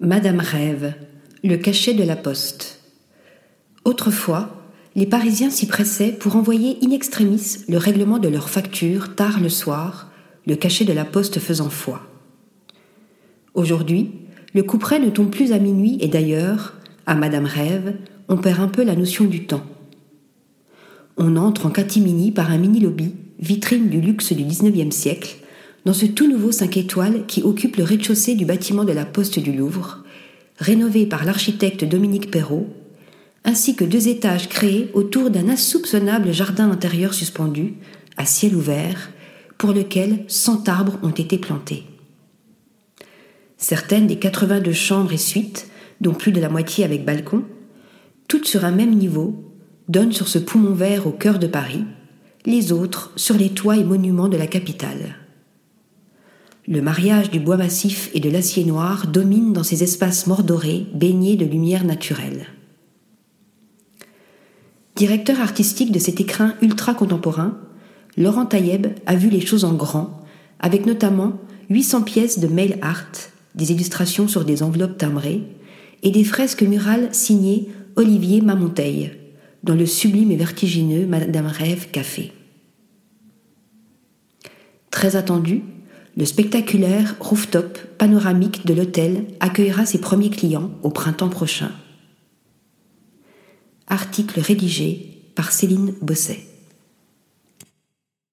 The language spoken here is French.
Madame Rêve, le cachet de la poste. Autrefois, les Parisiens s'y pressaient pour envoyer in extremis le règlement de leurs factures tard le soir, le cachet de la poste faisant foi. Aujourd'hui, le couperet ne tombe plus à minuit et d'ailleurs, à Madame Rêve, on perd un peu la notion du temps. On entre en catimini par un mini-lobby, vitrine du luxe du XIXe siècle, dans ce tout nouveau 5 étoiles qui occupe le rez-de-chaussée du bâtiment de la Poste du Louvre, rénové par l'architecte Dominique Perrault, ainsi que deux étages créés autour d'un insoupçonnable jardin intérieur suspendu, à ciel ouvert, pour lequel 100 arbres ont été plantés. Certaines des 82 chambres et suites, dont plus de la moitié avec balcon, toutes sur un même niveau, donnent sur ce poumon vert au cœur de Paris, les autres sur les toits et monuments de la capitale. Le mariage du bois massif et de l'acier noir domine dans ces espaces mordorés baignés de lumière naturelle. Directeur artistique de cet écrin ultra contemporain, Laurent Taïeb a vu les choses en grand, avec notamment 800 pièces de mail art, des illustrations sur des enveloppes timbrées et des fresques murales signées Olivier Mamonteil, dans le sublime et vertigineux Madame Rêve Café. Très attendu, le spectaculaire rooftop panoramique de l'hôtel accueillera ses premiers clients au printemps prochain. Article rédigé par Céline Bosset.